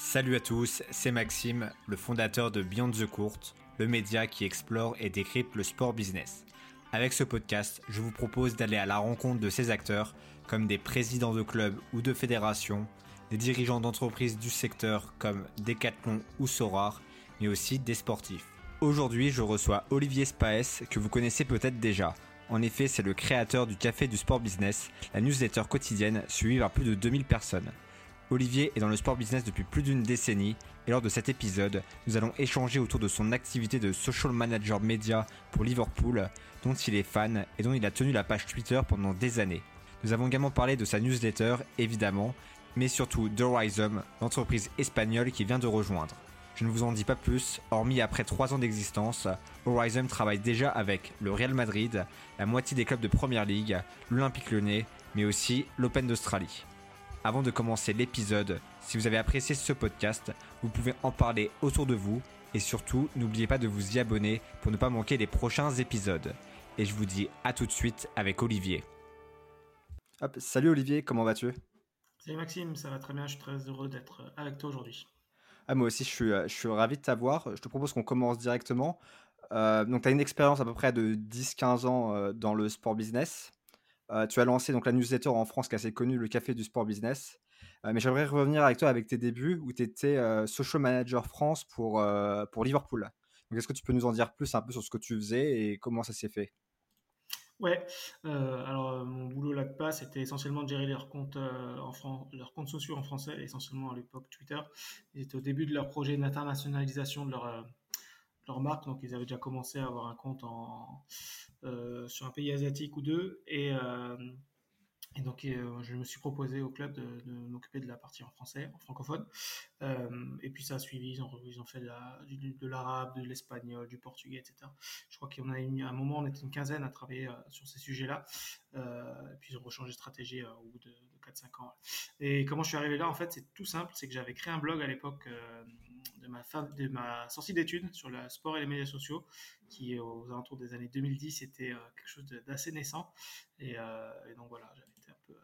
Salut à tous, c'est Maxime, le fondateur de Beyond the Court, le média qui explore et décrypte le sport business. Avec ce podcast, je vous propose d'aller à la rencontre de ces acteurs, comme des présidents de clubs ou de fédérations, des dirigeants d'entreprises du secteur comme Decathlon ou Sorar, mais aussi des sportifs. Aujourd'hui, je reçois Olivier Spaes, que vous connaissez peut-être déjà. En effet, c'est le créateur du Café du Sport Business, la newsletter quotidienne suivie par plus de 2000 personnes. Olivier est dans le sport business depuis plus d'une décennie et lors de cet épisode, nous allons échanger autour de son activité de social manager média pour Liverpool, dont il est fan et dont il a tenu la page Twitter pendant des années. Nous avons également parlé de sa newsletter, évidemment, mais surtout d'Horizon, l'entreprise espagnole qui vient de rejoindre. Je ne vous en dis pas plus, hormis après 3 ans d'existence, Horizon travaille déjà avec le Real Madrid, la moitié des clubs de Première League, l'Olympique Lyonnais, mais aussi l'Open d'Australie. Avant de commencer l'épisode, si vous avez apprécié ce podcast, vous pouvez en parler autour de vous et surtout n'oubliez pas de vous y abonner pour ne pas manquer les prochains épisodes. Et je vous dis à tout de suite avec Olivier. salut Olivier, comment vas-tu? Salut Maxime, ça va très bien, je suis très heureux d'être avec toi aujourd'hui. Ah, moi aussi, je suis, je suis ravi de t'avoir. Je te propose qu'on commence directement. Euh, donc, tu as une expérience à peu près de 10-15 ans euh, dans le sport business. Tu as lancé donc la newsletter en France qui est assez connue, le Café du Sport Business. Mais j'aimerais revenir avec toi avec tes débuts où tu étais social manager France pour, pour Liverpool. Est-ce que tu peux nous en dire plus un peu sur ce que tu faisais et comment ça s'est fait? Ouais, alors mon boulot là-bas, c'était essentiellement de gérer leurs comptes, en leurs comptes sociaux en français, essentiellement à l'époque Twitter. Ils étaient au début de leur projet d'internationalisation de leur, leur marque. Donc, ils avaient déjà commencé à avoir un compte en, euh, sur un pays asiatique ou deux. Et, euh, et donc, euh, je me suis proposé au club de, m'occuper de la partie en français, en francophone. Et puis, ça a suivi. Ils ont, ils ont fait de l'arabe, de l'espagnol, du portugais, etc. Je crois qu'on a eu un moment, on était une quinzaine à travailler sur ces sujets-là. et puis, ils ont rechangé de stratégie au bout de, de 4-5 ans. Et comment je suis arrivé là? En fait, c'est tout simple. C'est que j'avais créé un blog à l'époque de ma, fin, de ma sortie d'études sur le sport et les médias sociaux, qui aux alentours des années 2010 était quelque chose d'assez naissant. Et, et, donc voilà, j'avais été un peu.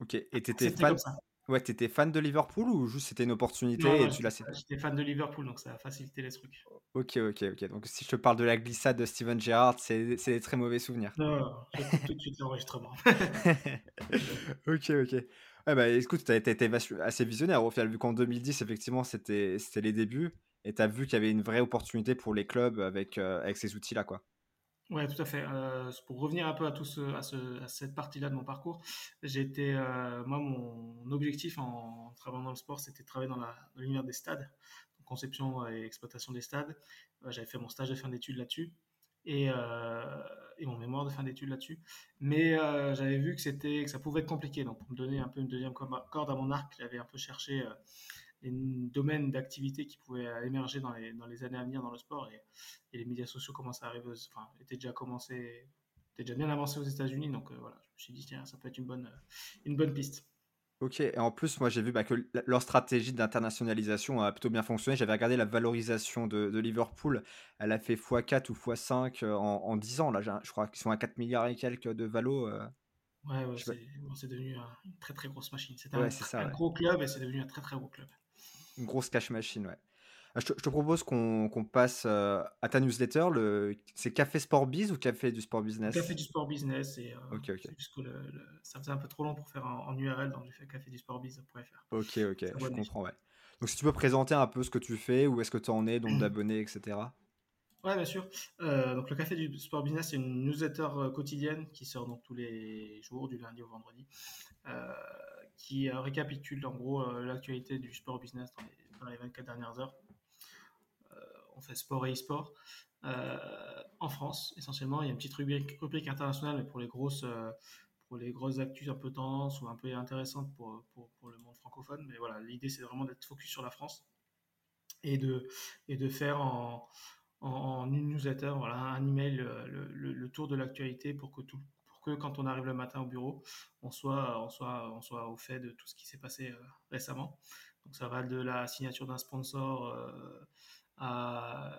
Ok, et t'étais fan, ouais, étais fan de Liverpool ou juste c'était une opportunité non, et tu l'as J'étais fan de Liverpool, donc ça a facilité les trucs. Ok, ok, ok. Donc si je te parle de la glissade de Steven Gerrard, c'est des très mauvais souvenirs. Non, j'écoute tout de suite l'enregistrement. ok, ok. Ouais, bah écoute, tu as été assez visionnaire au final, vu qu'en 2010, effectivement, c'était les débuts, et tu as vu qu'il y avait une vraie opportunité pour les clubs avec, euh, avec ces outils-là, quoi. Ouais, tout à fait. Euh, pour revenir un peu à tout ce, à, ce, à cette partie-là de mon parcours, j'étais, euh, moi, mon objectif en travaillant dans le sport, c'était de travailler dans l'univers des stades, conception et exploitation des stades. J'avais fait mon stage de fin d'études là-dessus et, euh, mon mémoire de fin d'études là-dessus. Mais euh, j'avais vu que c'était que ça pouvait être compliqué. Donc pour me donner un peu une deuxième corde à mon arc, j'avais un peu cherché euh, les domaines d'activité qui pouvaient émerger dans les, dans les années à venir dans le sport et, les médias sociaux commençaient à arriver, enfin étaient déjà commencé, étaient déjà bien avancés aux États-Unis. Donc voilà, je me suis dit tiens ça peut être une bonne une bonne piste. Ok, et en plus, moi j'ai vu bah, que leur stratégie d'internationalisation a plutôt bien fonctionné. J'avais regardé la valorisation de, de, Liverpool, elle a fait x4 ou x5 en, en 10 ans. Là, je crois qu'ils sont à 4 milliards et quelques de valo. Euh. Ouais, ouais c'est devenu une très très grosse machine. C'était un, un ouais. gros club et c'est devenu un très très gros club. Une grosse cash machine, ouais. Je te, je te propose qu'on passe euh, à ta newsletter. Le... C'est Café Sport Biz ou Café du Sport Business? Café du Sport Business. Et, euh, okay, okay. Juste que le, le, ça faisait un peu trop long pour faire en, en URL, donc j'ai fait café du Sport Biz.fr. Ok, ok, je comprends, ouais. Donc si tu peux présenter un peu ce que tu fais, où est-ce que tu en es, donc d'abonnés, etc. Ouais, bien sûr. Euh, donc le Café du Sport Business, c'est une newsletter euh, quotidienne qui sort donc tous les jours, du lundi au vendredi, euh, qui récapitule en gros l'actualité du sport business dans les, dans les 24 dernières heures on fait sport et e-sport. Euh, en France, essentiellement, il y a une petite rubrique, internationale, mais pour les grosses, euh, pour les grosses actus un peu tendances ou un peu intéressantes pour, le monde francophone. Mais voilà, l'idée, c'est vraiment d'être focus sur la France et de, faire en, en, newsletter, voilà, un email, le, le, tour de l'actualité pour que tout, que quand on arrive le matin au bureau, on soit, au fait de tout ce qui s'est passé euh, récemment. Donc ça va de la signature d'un sponsor euh, en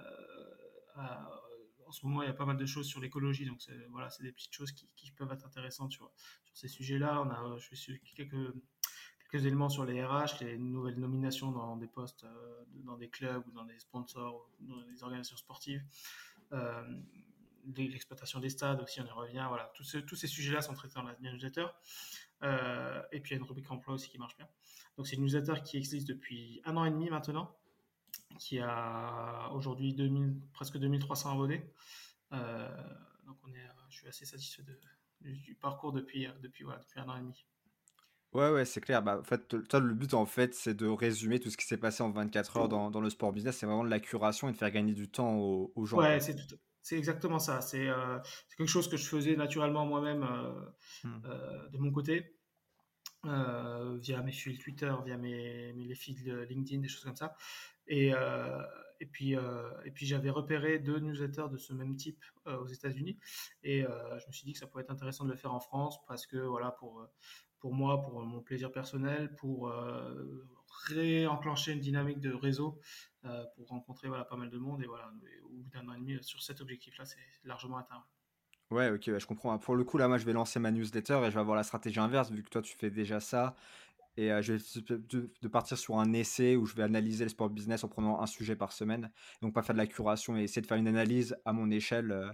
ce moment, il y a pas mal de choses sur l'écologie, donc voilà, c'est des petites choses qui, peuvent être intéressantes sur, ces sujets-là. On a, suis quelques, éléments sur les RH, les nouvelles nominations dans des postes, dans des clubs ou dans des sponsors, dans des organisations sportives. l'exploitation des stades aussi, on y revient. Voilà, tous, tous ces sujets-là sont traités dans la newsletter. et puis il y a une rubrique emploi aussi qui marche bien. Donc c'est une newsletter qui existe depuis un an et demi maintenant, qui a aujourd'hui presque 2300 abonnés. donc on est, je suis assez satisfait de, du, parcours depuis, euh, depuis, voilà, depuis un an et demi. Ouais, ouais, c'est clair. Bah, en fait, toi, le but, en fait, c'est de résumer tout ce qui s'est passé en 24 heures dans, dans le sport business. C'est vraiment de la curation et de faire gagner du temps aux, aux gens. Ouais, c'est C'est exactement ça. Euh, c'est quelque chose que je faisais naturellement moi-même euh, hmm. de mon côté, via mes fils Twitter, via mes, mes les feeds LinkedIn, des choses comme ça. Et, et puis, euh, puis j'avais repéré deux newsletters de ce même type euh, aux États-Unis. Et euh, je me suis dit que ça pourrait être intéressant de le faire en France parce que, voilà, pour, pour moi, pour mon plaisir personnel, pour réenclencher une dynamique de réseau, pour rencontrer voilà, pas mal de monde. Et voilà, au bout d'un an et demi, sur cet objectif-là, c'est largement atteint. Ouais, ok, je comprends. Pour le coup, là, moi, je vais lancer ma newsletter et je vais avoir la stratégie inverse, vu que toi, tu fais déjà ça et je vais de, partir sur un essai où je vais analyser le sport business en prenant un sujet par semaine. Donc, pas faire de la curation et essayer de faire une analyse à mon échelle.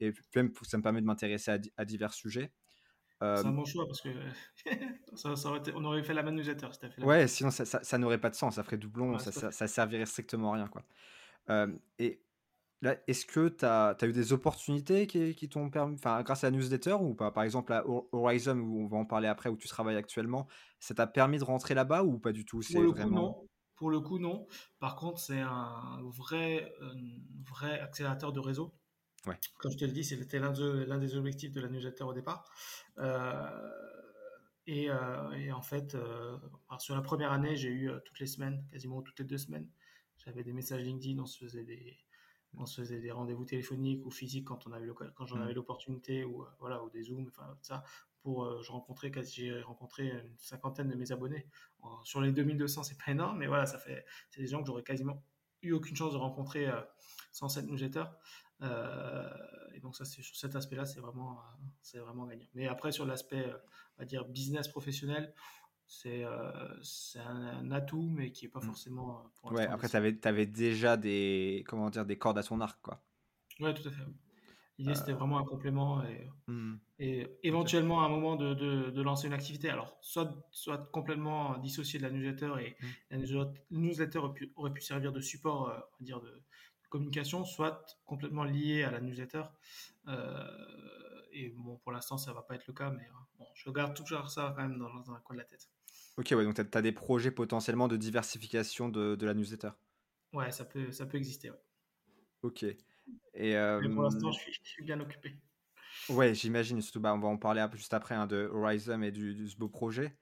et même, ça me permet de m'intéresser à, divers sujets. C'est un bon choix parce que ça, aurait été, on aurait fait la même newsletter si fait Ouais, sinon ça, ça, n'aurait pas de sens, ça ferait doublon, ça, ça, servirait strictement à rien. Quoi. et est-ce que tu as, eu des opportunités qui, t'ont permis, enfin, grâce à la newsletter ou pas? Par exemple, à Horizon, où on va en parler après, où tu travailles actuellement, ça t'a permis de rentrer là-bas ou pas du tout? Pour le coup, non. Pour le coup, non. Par contre, c'est un vrai, vrai accélérateur de réseau. Ouais. Comme je te le dis, c'était l'un des objectifs de la newsletter au départ. Euh, et, euh, et, en fait, euh, sur la première année, j'ai eu toutes les semaines, quasiment toutes les deux semaines, j'avais des messages LinkedIn, on se faisait des, on se faisait des rendez-vous téléphoniques ou physiques quand on avait quand j'en mmh. avais l'opportunité ou euh, voilà ou des zooms enfin ça pour euh, je rencontrais j'ai rencontré une cinquantaine de mes abonnés. Sur les 2200 c'est pas énorme mais voilà ça fait c'est des gens que j'aurais quasiment eu aucune chance de rencontrer euh, sans cette newsletter. Et donc ça c'est sur cet aspect là c'est vraiment c'est vraiment gagnant. Mais après sur l'aspect on va dire business professionnel c'est euh, un, atout, mais qui n'est pas mmh. forcément. Euh, pour ouais, après, tu avais, avais, déjà des, comment dire, des cordes à son arc, quoi. Ouais, tout à fait. L'idée, c'était euh. vraiment un complément et, mmh. et éventuellement à un moment de, de, lancer une activité. Alors, soit, soit complètement dissocié de la newsletter et mmh. la newsletter aurait pu, aurait pu, servir de support, on va dire, de, communication, soit complètement lié à la newsletter. et bon, pour l'instant, ça va pas être le cas, mais bon, je regarde toujours ça quand même dans, dans un coin de la tête. Ok, ouais, donc tu as, des projets potentiellement de diversification de, de, la newsletter. Ouais, ça peut, ça peut exister. Ouais. Ok. Et, Mais pour l'instant, je, suis, bien occupé. Ouais, j'imagine. Surtout, bah, on va en parler un peu juste après hein, de Horizon et du, ce beau projet.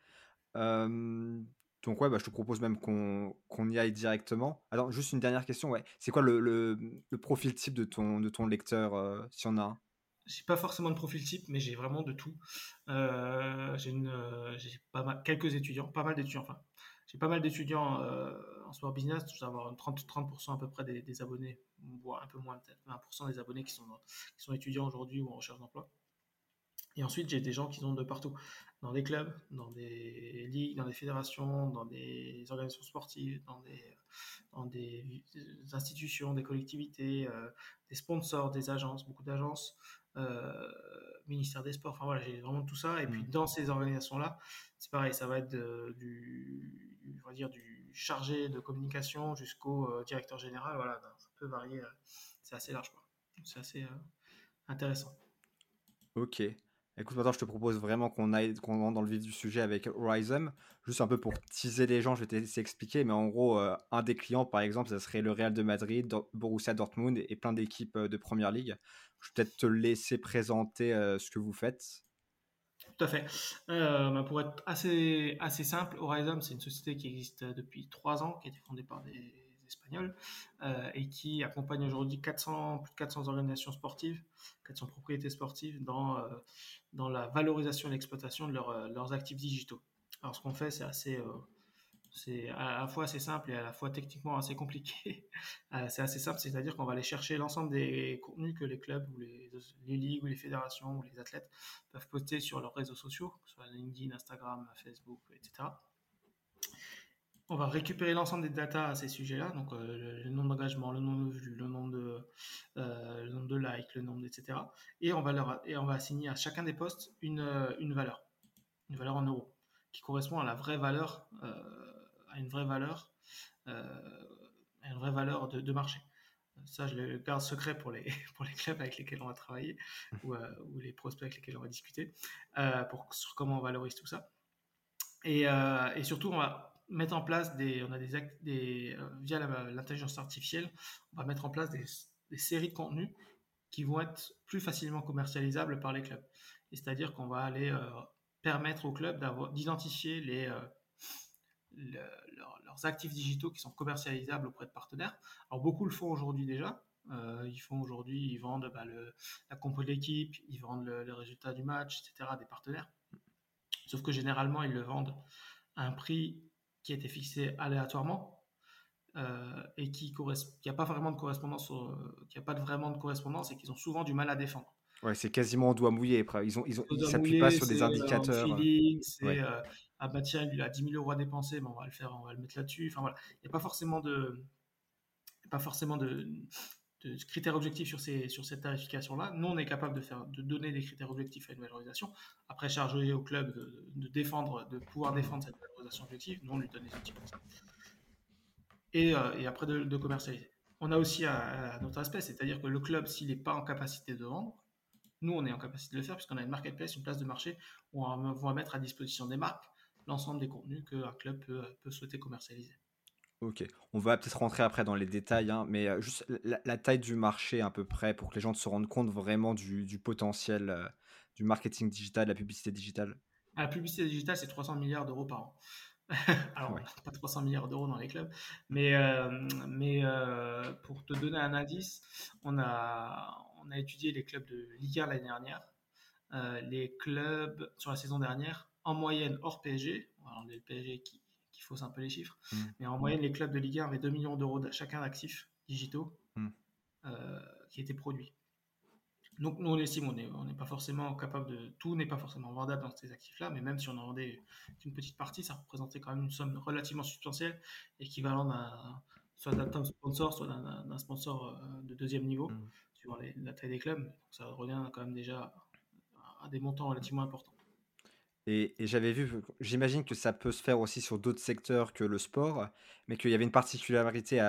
donc, ouais, bah, je te propose même qu'on y aille directement. Alors, juste une dernière question. Ouais. C'est quoi le, le, le, profil type de ton, de ton lecteur, euh, si on a un? J'ai pas forcément de profil type, mais j'ai vraiment de tout. Euh, j'ai euh, pas mal, quelques étudiants, pas mal d'étudiants, enfin, j'ai pas mal d'étudiants euh, en sport business, je dois avoir 30, 30% à peu près des, abonnés, voire un peu moins peut-être, 20% des abonnés qui sont, qui sont étudiants aujourd'hui ou en recherche d'emploi. Et ensuite, j'ai des gens qui sont de partout, dans des clubs, dans des ligues, dans des fédérations, dans des organisations sportives, dans des, dans des institutions, des collectivités, des sponsors, des agences, beaucoup d'agences, ministère des Sports. Enfin voilà, j'ai vraiment tout ça. Et puis mm. dans ces organisations-là, c'est pareil, ça va être du, on va dire, du chargé de communication jusqu'au euh, directeur général. Voilà, ça peut varier. Euh, c'est assez large, C'est assez intéressant. Ok. Écoute, maintenant, je te propose vraiment qu'on aille, qu'on rentre dans le vif du sujet avec Horizon. Juste un peu pour teaser les gens, je vais te laisser expliquer. Mais en gros, un des clients, par exemple, ça serait le Real de Madrid, Borussia Dortmund et plein d'équipes de Première Ligue. Je vais peut-être te laisser présenter euh, ce que vous faites. Tout à fait. Euh, bah, pour être assez, assez simple, Horizon, c'est une société qui existe depuis trois ans, qui a été fondée par des Euh, et qui accompagne aujourd'hui 400, plus de 400 organisations sportives, 400 propriétés sportives dans, dans la valorisation et l'exploitation de leurs actifs digitaux. Alors, ce qu'on fait, c'est assez, c'est à la fois assez simple et à la fois techniquement assez compliqué. Euh, c'est assez simple, c'est-à-dire qu'on va aller chercher l'ensemble des contenus que les clubs ou les, les, ligues ou les fédérations ou les athlètes peuvent poster sur leurs réseaux sociaux, que ce soit LinkedIn, Instagram, Facebook, etc. On va récupérer l'ensemble des datas à ces sujets-là, donc euh, le, nombre d'engagements, le nombre de vues, le nombre de, euh, likes, le nombre, etc. Et on va et on va assigner à chacun des posts une, une valeur, une valeur en euros, qui correspond à la vraie valeur à une vraie valeur, euh, une vraie valeur de, marché. Ça, je le garde secret pour les, clubs avec lesquels on va travailler ou, euh, les prospects avec lesquels on va discuter euh, sur comment on valorise tout ça. Et, surtout, on va mettre en place des, on a des, des via l'intelligence artificielle, on va mettre en place des, séries de contenus qui vont être plus facilement commercialisables par les clubs. C'est-à-dire qu'on va aller permettre aux clubs d'identifier les, leurs actifs digitaux qui sont commercialisables auprès de partenaires. Alors beaucoup le font aujourd'hui déjà. Euh, ils font aujourd'hui, ils vendent bah, le, la compo de l'équipe, ils vendent le, résultat du match, etc. des partenaires. Sauf que généralement, ils le vendent à un prix qui a été fixé aléatoirement euh, et qui n'a pas vraiment de correspondance, qui a pas vraiment de correspondance et qu'ils ont souvent du mal à défendre. Ouais, c'est quasiment en doigt mouillé. Ils ont, ils ont, s'appuient pas sur des indicateurs. c'est euh, ah bah tiens, il a 10 000 euros à dépenser, on va le faire, on va le mettre là-dessus. Enfin voilà, il n'y a pas forcément de, pas forcément de, critères objectifs sur, ces, sur cette tarification-là. Nous, on est capable de, faire, de donner des critères objectifs à une valorisation. Après, charger au club de, défendre, de pouvoir défendre cette valorisation objective, nous, on lui donne des outils pour ça. Et, euh, et après, de, commercialiser. On a aussi un, autre aspect, c'est-à-dire que le club, s'il n'est pas en capacité de vendre, nous, on est en capacité de le faire puisqu'on a une marketplace, une place de marché où on va mettre à disposition des marques l'ensemble des contenus qu'un club peut, souhaiter commercialiser. Ok, on va peut-être rentrer après dans les détails, hein, mais euh, juste la, taille du marché à peu près pour que les gens se rendent compte vraiment du, potentiel euh, du marketing digital, de la publicité digitale. La publicité digitale, c'est 300 milliards d'euros par an. Alors, pas 300 milliards d'euros dans les clubs, mais, euh, mais pour te donner un indice, on a, on a étudié les clubs de Ligue 1 l'année dernière. les clubs, sur la saison dernière, en moyenne hors PSG, alors le PSG qui, qui fausse un peu les chiffres, mm. mais en moyenne les clubs de Ligue 1 avaient 2 millions d'euros chacun d'actifs digitaux mm. euh, qui étaient produits. Donc nous on estime, on n'est on pas forcément capable de, tout n'est pas forcément vendable dans ces actifs-là, mais même si on en vendait qu'une petite partie, ça représentait quand même une somme relativement substantielle, équivalent d'un, soit d'un sponsor, soit d'un, sponsor euh, de deuxième niveau, suivant la taille des clubs. ça revient quand même déjà à des montants relativement importants. Et, j'avais vu, j'imagine que ça peut se faire aussi sur d'autres secteurs que le sport, mais qu'il y avait une particularité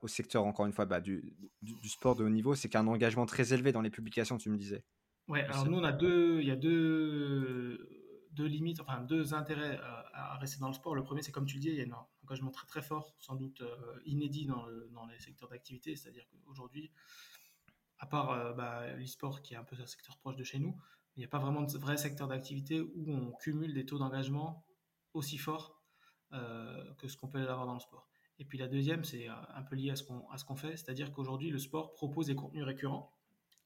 au secteur, encore une fois, bah, du, sport de haut niveau, c'est qu'un engagement très élevé dans les publications, tu me disais. Ouais, alors nous, on a deux, il y a deux, deux limites, enfin deux intérêts à, rester dans le sport. Le premier, c'est comme tu le dis, il y a un engagement très très fort, sans doute euh, inédit dans, dans, les secteurs d'activité, c'est-à-dire qu'aujourd'hui, à part euh, bah, l'e-sport qui est un peu un secteur proche de chez nous, il n'y a pas vraiment de vrai secteur d'activité où on cumule des taux d'engagement aussi forts euh, que ce qu'on peut avoir dans le sport. Et puis la deuxième, c'est euh, un peu lié à ce qu'on fait, c'est-à-dire qu'aujourd'hui, le sport propose des contenus récurrents,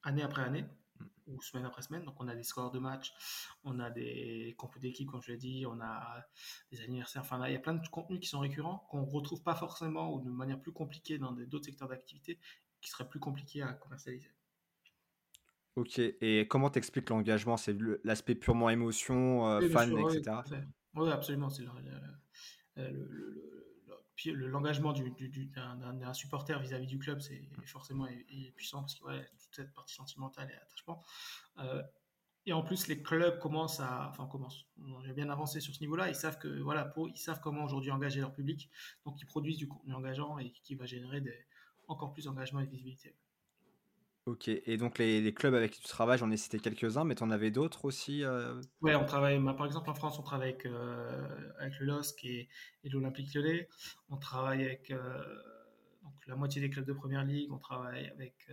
année après année, mm. ou semaine après semaine. Donc on a des scores de match, on a des compos d'équipe, comme je l'ai dit, on a des anniversaires. Enfin, là, il y a plein de contenus qui sont récurrents, qu'on ne retrouve pas forcément ou de manière plus compliquée dans d'autres secteurs d'activité, qui seraient plus compliqués à commercialiser. Ok, et comment t'expliques l'engagement? C'est l'aspect purement émotion, euh, fan, etc. Oui, absolument. C'est l'engagement d'un supporter vis-à-vis du club, c'est forcément puissant parce que toute cette partie sentimentale et attachement. Euh, et en plus, les clubs commencent à, enfin commencent, j'ai bien avancé sur ce niveau-là. Ils savent que voilà, pour, ils savent comment aujourd'hui engager leur public, donc ils produisent du contenu engageant et qui va générer des, encore plus d'engagement et de visibilité. Ok, et donc les, clubs avec qui tu travailles, j'en ai cité quelques-uns, mais tu en avais d'autres aussi euh? Oui, on travaille, bah, par exemple en France, on travaille avec, euh, avec le LOSC et, l'Olympique Lyonnais. On travaille avec euh, donc, la moitié des clubs de Première Ligue. On travaille avec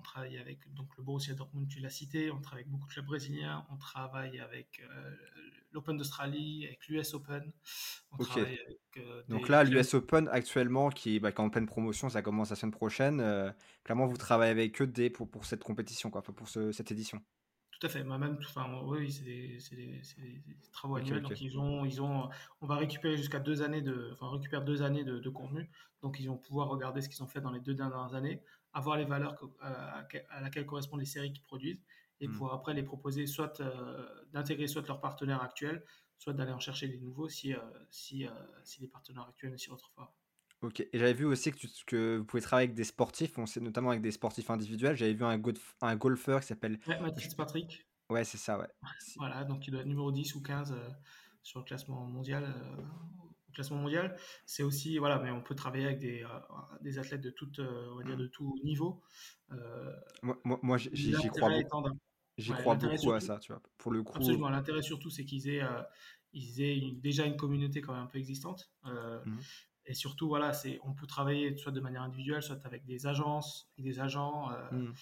on travaille avec donc, le Borussia Dortmund, tu l'as cité, on travaille avec beaucoup de clubs brésiliens, on travaille avec euh, l'Open d'Australie, avec l'US Open. Euh, donc là, l'US Open actuellement, qui, bah, est en pleine promotion, ça commence la semaine prochaine. Euh, clairement, vous travaillez avec eux dès pour, pour cette compétition, quoi, pour cette édition. Tout à fait. Bah, même, enfin, oui, c'est des, des, des, travaux annuels. Donc, ils ont, ils ont, on va récupérer jusqu'à deux années de, enfin, récupère deux années de, contenu. Donc, ils vont pouvoir regarder ce qu'ils ont fait dans les deux dernières années, avoir les valeurs à, laquelle correspondent les séries qu'ils produisent et hmm. pouvoir après les proposer soit euh, d'intégrer soit leurs partenaires actuels, soit d'aller en chercher des nouveaux si, euh, si, euh, si les partenaires actuels ne s'y retrouvent pas. Ok, et j'avais vu aussi que, tu, que vous pouvez travailler avec des sportifs, on sait notamment avec des sportifs individuels. J'avais vu un, un golfeur qui s'appelle. Ouais, Mathis Patrick. Ouais, c'est ça, ouais. Voilà, donc il doit être numéro 10 ou 15 sur le classement mondial. classement mondial, c'est aussi voilà, mais on peut travailler avec des, des athlètes de tout, on va dire de tout niveau. moi, moi, j'y crois beaucoup. J'y crois beaucoup à ça, tu vois. Pour le coup. Absolument. L'intérêt surtout, c'est qu'ils aient, euh, ils aient déjà une communauté quand même un peu existante. Euh, mmh. Et surtout, voilà, c'est, on peut travailler soit de manière individuelle, soit avec des agences et des agents, euh, mmh.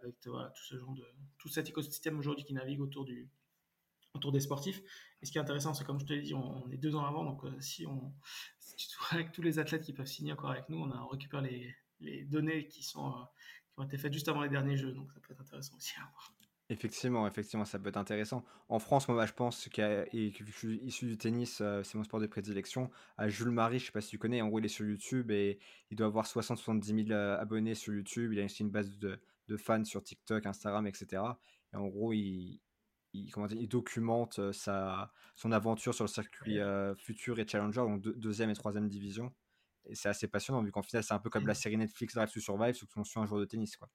avec voilà, tout ce genre de, tout cet écosystème aujourd'hui qui navigue autour du, autour des sportifs. Et ce qui est intéressant, c'est comme je te l'ai dit, on, est deux ans avant, donc si on, si avec tous les athlètes qui peuvent signer encore avec nous, on, a, on récupère les, les données qui sont, qui ont été faites juste avant les derniers jeux, donc ça peut être intéressant aussi à voir. Effectivement, effectivement, ça peut être intéressant. En France, moi, bah, je pense que je suis issu du tennis, euh, c'est mon sport de prédilection. À Jules Marie, je sais pas si tu connais, en gros, il est sur YouTube et il doit avoir 60-70 000 euh, abonnés sur YouTube. Il a aussi une base de, fans sur TikTok, Instagram, etc. Et en gros, il, comment dire, il documente euh, sa, son aventure sur le circuit futur et challenger, donc deuxième et troisième division. Et c'est assez passionnant, vu qu'en final, c'est un peu comme la série Netflix Drive to Survive, sauf qu'on suit un joueur de tennis, quoi.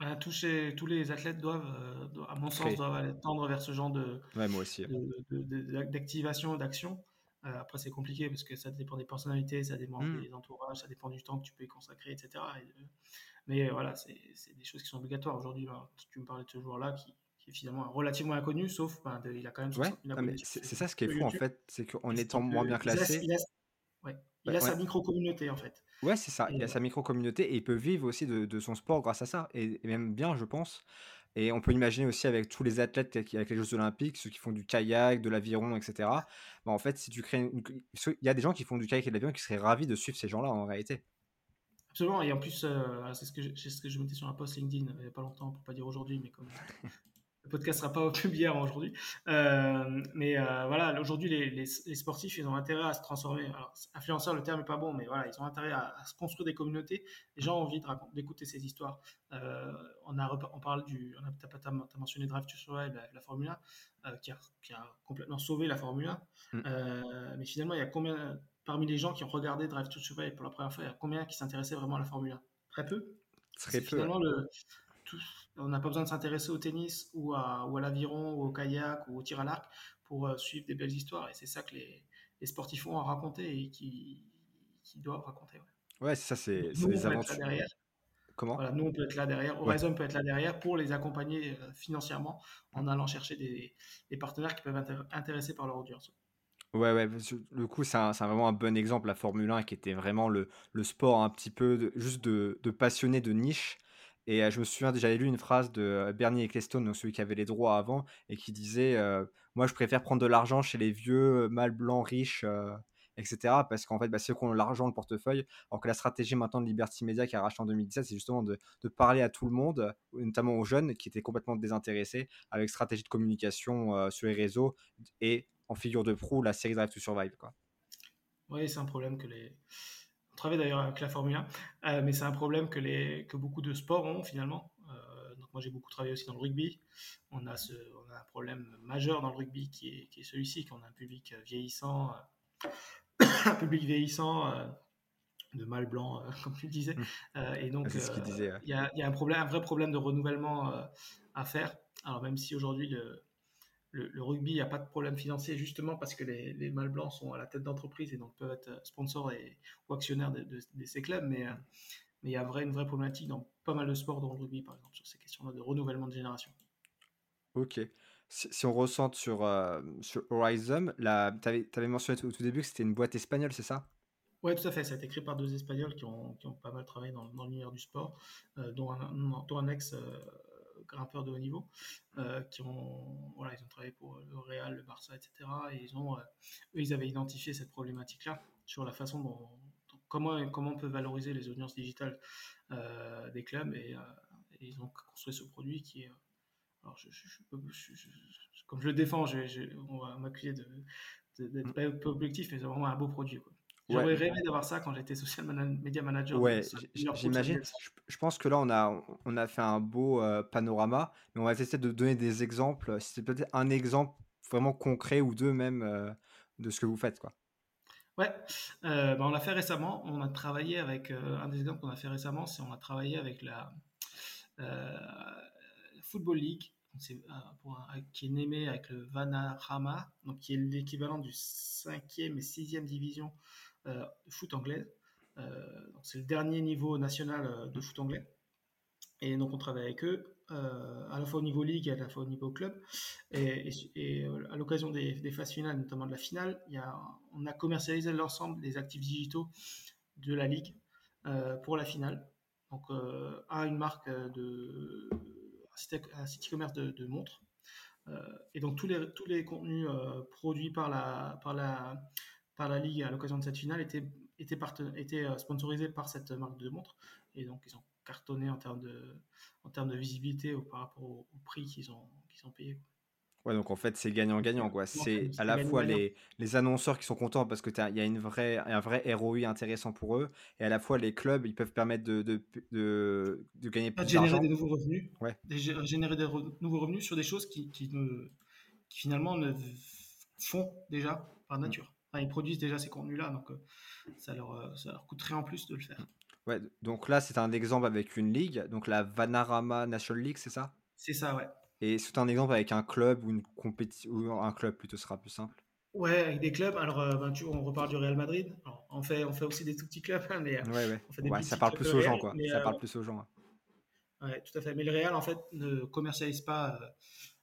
Bah, tous, les athlètes doivent, euh, à mon sens, doivent tendre vers ce genre de, moi aussi. d'activation, d'action. Euh, après, c'est compliqué parce que ça dépend des personnalités, ça dépend mmh. des entourages, ça dépend du temps que tu peux y consacrer, etc. Euh, mais voilà, c'est des choses qui sont obligatoires aujourd'hui. Tu me parlais de ce joueur-là qui, est finalement relativement inconnu, sauf ben, il a quand même ouais, c'est ça ce qui est fou en fait, c'est qu'en étant moins bien classé, il a sa micro-communauté en fait. Ouais, c'est ça. il a sa micro-communauté et il peut vivre aussi de, son sport grâce à ça. Et, même bien, je pense. Et on peut imaginer aussi avec tous les athlètes avec les Jeux Olympiques, ceux qui font du kayak, de l'aviron, etc. Bah, en fait, si tu crées Il y a des gens qui font du kayak et de l'aviron qui seraient ravis de suivre ces gens-là en réalité. Absolument. Et en plus, euh, c'est ce, que je, ce que je mettais sur un post LinkedIn il n'y a pas longtemps, pour pas dire aujourd'hui, mais comme le podcast sera pas publié aujourd'hui. Euh, mais euh, voilà, aujourd'hui, les, les, sportifs, ils ont intérêt à se transformer. Alors, influenceur, le terme est pas bon, mais voilà, ils ont intérêt à, se construire des communautés. Les gens ont envie d'écouter ces histoires. Euh, on, a, on parle du. Tu as, mentionné Drive to Survive, la, la Formule 1, qui a, qui, a, complètement sauvé la Formule 1. Mm. mais finalement, il y a combien. Parmi les gens qui ont regardé Drive to Survive pour la première fois, il y a combien qui s'intéressaient vraiment à la Formule 1 Très peu. Très peu. Finalement, le, on n'a pas besoin de s'intéresser au tennis ou à, ou à l'aviron ou au kayak ou au tir à l'arc pour euh, suivre des belles histoires. Et c'est ça que les, sportifs ont à raconter et qui, doivent raconter. Ouais, c'est ça, c'est des aventures. Comment? Voilà, Nous, on peut être là derrière. Horizon peut être là derrière pour les accompagner euh, financièrement en allant chercher des, partenaires qui peuvent être intéressés par leur audience. Ouais, ouais, le coup, c'est vraiment un bon exemple, la Formule 1, qui était vraiment le, sport un petit peu juste de, de passionnés de niche et je me souviens, j'avais lu une phrase de Bernie Ecclestone, celui qui avait les droits avant, et qui disait Moi, je préfère prendre de l'argent chez les vieux mâles blancs riches, etc. Parce qu'en fait, bah, c'est eux qui ont l'argent, le portefeuille. Alors que la stratégie maintenant de Liberty Media qui a racheté en 2017, c'est justement de, parler à tout le monde, notamment aux jeunes qui étaient complètement désintéressés, avec stratégie de communication sur les réseaux et en figure de proue, la série Drive to Survive. Oui, c'est un problème que les travaille d'ailleurs avec la Formule 1, euh, mais c'est un problème que, les, que beaucoup de sports ont finalement. Euh, donc moi j'ai beaucoup travaillé aussi dans le rugby. On a, ce, on a un problème majeur dans le rugby qui est, qui est celui-ci, qu'on a un public vieillissant, euh, un public vieillissant de mâles blancs, comme tu disais. Mmh. et donc il y, a, y, a un, problème, un vrai problème de renouvellement à faire. Alors même si aujourd'hui le, le, rugby, il n'y a pas de problème financier justement parce que les, les mâles blancs sont à la tête d'entreprise et donc peuvent être sponsors et, ou actionnaires de, ces clubs. Mais, euh, mais il y a vrai, une vraie problématique dans pas mal de sports, dans le rugby par exemple, sur ces questions-là de renouvellement de génération. Ok. Si, on ressent sur, euh, sur Horizon, tu avais, mentionné au tout début que c'était une boîte espagnole, c'est ça? Oui, tout à fait. Ça a été créé par deux Espagnols qui ont, qui ont pas mal travaillé dans, dans l'univers du sport, euh, dont, un, dont, un, ex grimpeurs de haut niveau, euh, qui ont, voilà, ils ont travaillé pour le Real, le Barça, etc. Et ils ont, euh, eux, ils avaient identifié cette problématique-là sur la façon dont, comment, comment on peut valoriser les audiences digitales euh, des clubs et, ils ont construit ce produit qui est alors comme je le défends, on va m'accuser d'être mm. pas, objectif, mais c'est vraiment un beau produit. J'aurais rêvé d'avoir ça quand j'étais social media manager. Ouais, j'imagine. Je, pense que là, on a, on a fait un beau euh, panorama, mais on va essayer de donner des exemples. Si c'est peut-être un exemple vraiment concret ou deux même euh, de ce que vous faites. Quoi. Ouais, euh, bah, on l'a fait récemment. On a travaillé avec, un des exemples qu'on a fait récemment, c'est on a travaillé avec la Football League pour qui est nommé avec le Vanarama, donc qui est l'équivalent du 5e et 6e division foot anglais. Euh, c'est le dernier niveau national euh, de foot anglais. Et donc on travaille avec eux, à la fois au niveau ligue et à la fois au niveau club. Et, à l'occasion des, phases finales, notamment de la finale, on a commercialisé l'ensemble des actifs digitaux de la ligue pour la finale. Donc à une marque de un site e-commerce de, montres. et donc tous les, tous les contenus produits par la, par la, par la Ligue à l'occasion de cette finale était, était, était euh, sponsorisé par cette marque de montre. Et donc, ils ont cartonné en termes de, en termes de visibilité par rapport au, prix qu'ils ont, qu'ils ont payé. Ouais, donc en fait, c'est gagnant-gagnant. quoi. C'est à la fois les, les, annonceurs qui sont contents parce qu'il y a une vraie, un vrai ROI intéressant pour eux, et à la fois les clubs, ils peuvent permettre de, de, de, de gagner plus d'argent. Générer des nouveaux revenus. Ouais. générer des nouveaux revenus sur des choses qui, qui, ne, qui finalement ne font déjà par nature ils produisent déjà ces contenus-là, donc euh, ça, leur, euh, ça leur coûterait en plus de le faire. Ouais, donc là, c'est un exemple avec une ligue, donc la Vanarama National League, c'est ça? C'est ça, ouais. Et c'est un exemple avec un club ou une compétition, ou un club plutôt sera plus simple Ouais, avec des clubs. Alors, euh, ben, tu, on repart du Real Madrid. on, fait, on fait aussi des tout petits clubs, hein, mais ouais, ouais. ça parle plus aux gens, quoi. ça parle plus aux gens. Ouais, tout à fait. Mais le Real, en fait, ne commercialise pas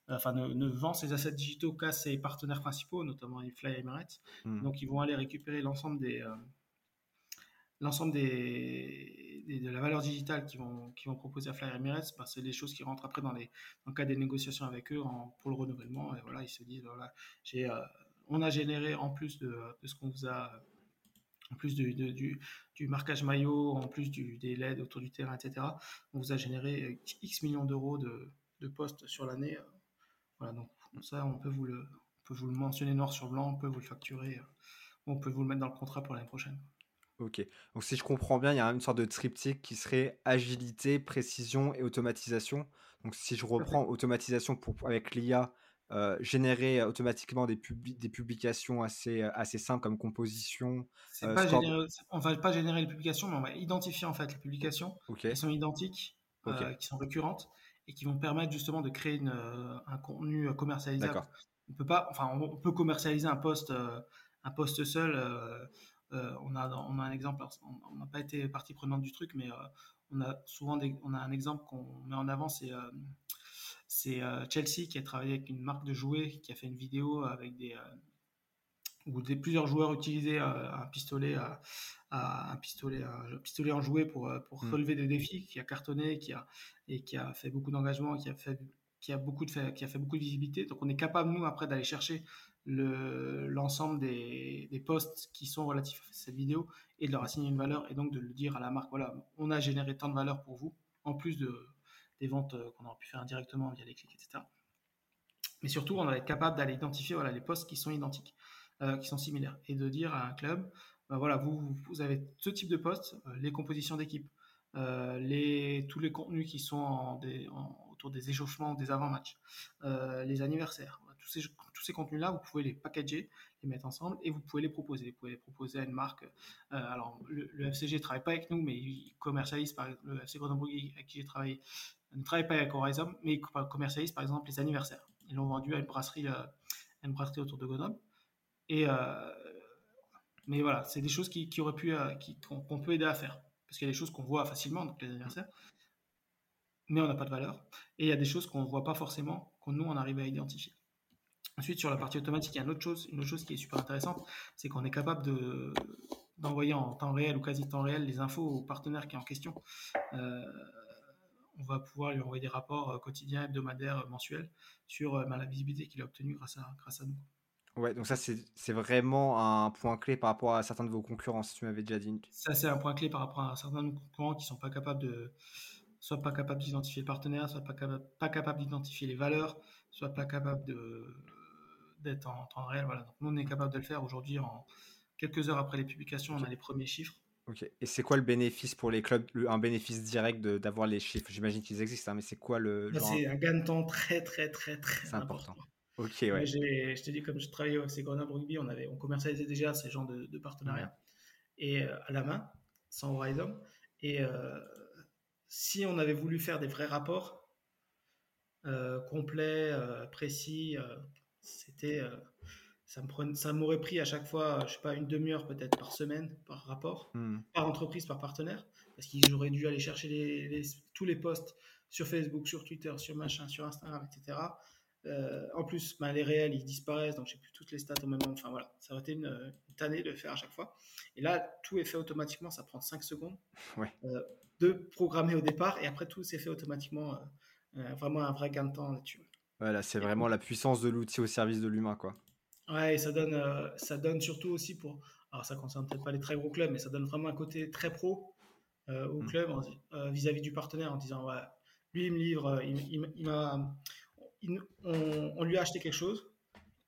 enfin, ne, vend ses assets digitaux qu'à ses partenaires principaux, notamment Fly Emirates. Hmm. Donc, ils vont aller récupérer l'ensemble des, euh, l'ensemble des, de la valeur digitale qu'ils vont, qu'ils vont proposer à Fly Emirates. Bah, c'est des choses qui rentrent après dans, les, dans le cadre des négociations avec eux pour le renouvellement. Et voilà, ils se disent, voilà, j'ai, euh, on a généré en plus de, de ce qu'on vous a en plus du, du, du, marquage maillot, en plus du, des LED autour du terrain, etc., on vous a généré X millions d'euros de, de postes sur l'année voilà, donc ça, on peut vous le, peut vous le mentionner noir sur blanc, on peut vous le facturer, euh, on peut vous le mettre dans le contrat pour l'année prochaine. Ok, donc si je comprends bien, il y a une sorte de triptyque qui serait agilité, précision et automatisation. Donc si je reprends automatisation pour, avec l'IA, euh, générer automatiquement des, des publications assez, euh, assez simples comme composition. On pas générer, on va pas générer les publications, mais on va identifier en fait les publications qui sont identiques, qui sont récurrentes, et qui vont permettre justement de créer une, euh, un contenu euh, commercialisable. On peut pas, enfin, on peut commercialiser un poste, euh, un poste seul. on a, on a un exemple. On n'a pas été partie prenante du truc, mais on a souvent des, on a un exemple qu'on met en avant, c'est c'est Chelsea qui a travaillé avec une marque de jouets, qui a fait une vidéo avec des où des, plusieurs joueurs utilisaient un pistolet à, un pistolet un pistolet en jouet pour pour hmm. relever des défis qui a cartonné qui a et qui a fait beaucoup d'engagement qui a fait qui a beaucoup de fait, qui a fait beaucoup de visibilité. Donc on est capable nous après d'aller chercher le l'ensemble des, des posts qui sont relatifs à cette vidéo et de leur assigner une valeur et donc de le dire à la marque voilà on a généré tant de valeur pour vous en plus de des ventes qu'on aurait pu faire indirectement via les clics etc mais surtout on va être capable d'aller identifier voilà les posts qui sont identiques euh, qui sont similaires et de dire à un club, ben voilà, vous, avez ce type de poste, euh, les compositions d'équipe, euh, tous les contenus qui sont autour des échauffements, des avant-matchs, les anniversaires, tous ces, contenus-là, vous pouvez les packager, les mettre ensemble et vous pouvez les proposer. Vous pouvez les proposer à une marque. alors, le, FCG ne travaille pas avec nous, mais il commercialise, par le FC Grenoble avec qui j'ai travaillé, ne travaille pas avec Horizon, mais il commercialise par exemple les anniversaires. Ils l'ont vendu à une brasserie, à une brasserie autour de Grenoble. Euh, mais voilà, c'est des choses qui, auraient pu, euh, qu'on peut aider à faire. Parce qu'il y a des choses qu'on voit facilement, donc les anniversaires, mais on n'a pas de valeur. Et il y a des choses qu'on ne voit pas forcément, qu'on nous, on arrive à identifier. Ensuite, sur la partie automatique, il y a une autre chose, une autre chose qui est super intéressante, c'est qu'on est capable de, d'envoyer en temps réel ou quasi temps réel les infos au partenaire qui est en question. Euh, on va pouvoir lui envoyer des rapports quotidiens, hebdomadaires, mensuels sur ben, la visibilité qu'il a obtenue grâce à nous. Ouais, donc ça, c'est vraiment un point clé par rapport à certains de vos concurrents, si tu m'avais déjà dit. Ça, c'est un point clé par rapport à certains de nos concurrents qui ne sont pas capables de soit pas capable d'identifier le partenaire, soit pas capable, pas capable d'identifier les valeurs, soit pas capable d'être en temps réel. Voilà. Donc, nous, on est capable de le faire aujourd'hui en quelques heures après les publications, on a les premiers chiffres. Ok. Et c'est quoi le bénéfice pour les clubs, un bénéfice direct d'avoir les chiffres? J'imagine qu'ils existent, hein, mais c'est quoi le. Bah, c'est un gain de temps très, très, très, très important. Ok, ouais. je te dis, comme je travaillais avec ces Grenoble Rugby, on, avait, on commercialisait déjà ces genres de, de partenariats. Et euh, à la main, sans Horizon. Et euh, si on avait voulu faire des vrais rapports euh, complets, précis, c'était ça m'aurait pris à chaque fois, je sais pas, une demi-heure peut-être par semaine, par rapport, hmm. par entreprise, par partenaire, parce qu'ils auraient dû aller chercher tous les posts sur Facebook, sur Twitter, sur machin, sur Instagram, etc. Euh, en plus, ben, les réels, ils disparaissent, donc j'ai plus toutes les stats au même moment. Enfin voilà, ça aurait été une, tannée de le faire à chaque fois. Et là, tout est fait automatiquement, ça prend 5 secondes euh, de programmer au départ, et après tout c'est fait automatiquement. Euh, vraiment un vrai gain de temps là-dessus. Voilà, c'est vraiment la puissance de l'outil au service de l'humain, quoi. Ouais, et ça donne, euh, ça donne surtout aussi pour. Alors, ça concerne peut-être pas les très gros clubs, mais ça donne vraiment un côté très pro euh, au mm. club vis-à-vis du partenaire en disant ouais, lui, il me livre, il, il, m'a, on, lui a acheté quelque chose,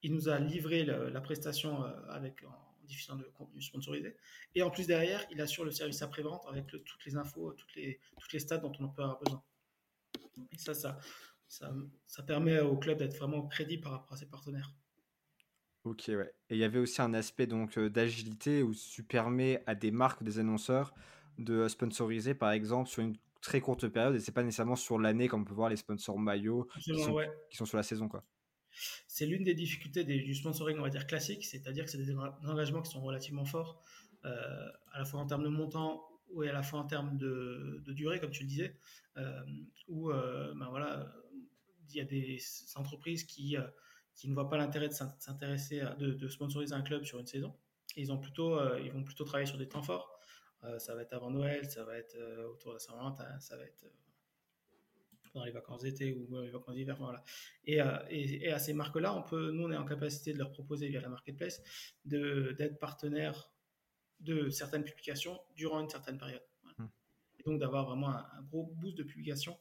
il nous a livré la prestation avec, en diffusant de contenu sponsorisé, et en plus derrière, il assure le service après-vente avec toutes les infos, toutes les, toutes les stats dont on peut avoir besoin. Et ça, ça, ça, permet au club d'être vraiment crédible par rapport à ses partenaires. Ok, ouais. Et il y avait aussi un aspect donc d'agilité où tu permets à des marques, des annonceurs de sponsoriser par exemple sur une très courte période et c'est pas nécessairement sur l'année comme on peut voir les sponsors maillots qui sont, qui sont, sur la saison quoi. C'est l'une des difficultés du sponsoring on va dire classique, c'est-à-dire que c'est des engagements qui sont relativement forts euh, à la fois en termes de montant ou à la fois en termes de, durée comme tu le disais, euh, où euh, ben voilà il y a des entreprises qui qui ne voient pas l'intérêt de s'intéresser, de, de, sponsoriser un club sur une saison. ils, ont plutôt, euh, ils vont plutôt travailler sur des temps forts. Euh, ça va être avant Noël, ça va être euh, autour de Saint-Valentin, ça va être pendant les vacances d'été ou les vacances d'hiver. Voilà. Et, et, à ces marques-là, on peut, nous, on est en capacité de leur proposer via la marketplace d'être partenaire de certaines publications durant une certaine période. Hmm. Et donc d'avoir vraiment un, gros boost de publication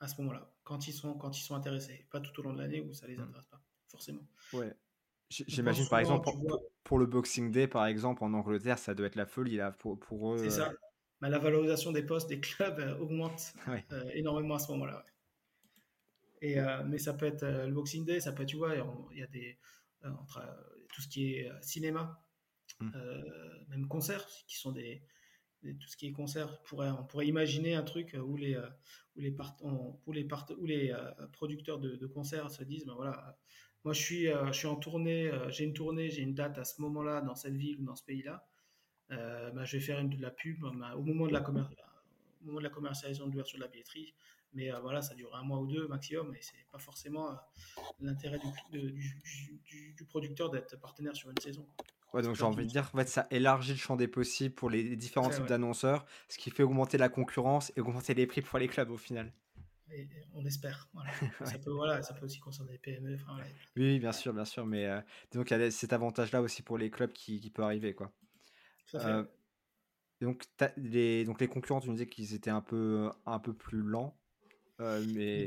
à ce moment-là, quand ils sont quand ils sont intéressés, pas tout au long de l'année où ça les hmm. intéresse pas forcément. Ouais. J'imagine par exemple pour, le Boxing Day par exemple en Angleterre, ça doit être la folie là pour, pour eux. C'est ça. Euh. Mais la valorisation des postes des clubs euh, augmente euh, énormément à ce moment-là. Et mais ça peut être le Boxing Day, ça peut être tu vois, il y a des entre tout ce qui est cinéma, hmm. même concerts qui sont des tout ce qui est concert, on pourrait, on pourrait imaginer un truc où les, où les, part, où les, part, où les producteurs de, de, concerts se disent, ben voilà, moi je suis, euh, je suis en tournée, j'ai une tournée, j'ai une date à ce moment-là dans cette ville ou dans ce pays-là, ben, je vais faire une, de la pub ben, au moment de la, au moment de la commercialisation de l'ouverture de la billetterie, mais voilà, ça dure un mois ou deux maximum, et c'est pas forcément l'intérêt du, du, du, producteur d'être partenaire sur une saison. Ouais, donc j'ai envie de dire, en fait, ça élargit le champ des possibles pour les différents types d'annonceurs, ce qui fait augmenter la concurrence et augmenter les prix pour les clubs au final. On espère. Voilà. ça, peut, voilà, ça peut aussi concerner les PME. Oui, bien sûr, bien sûr. Mais donc, il y a cet avantage-là aussi pour les clubs qui, qui peut arriver. Quoi. Euh, donc, les, donc, les concurrents, tu me disais qu'ils étaient un peu, un peu plus lents. Euh, mais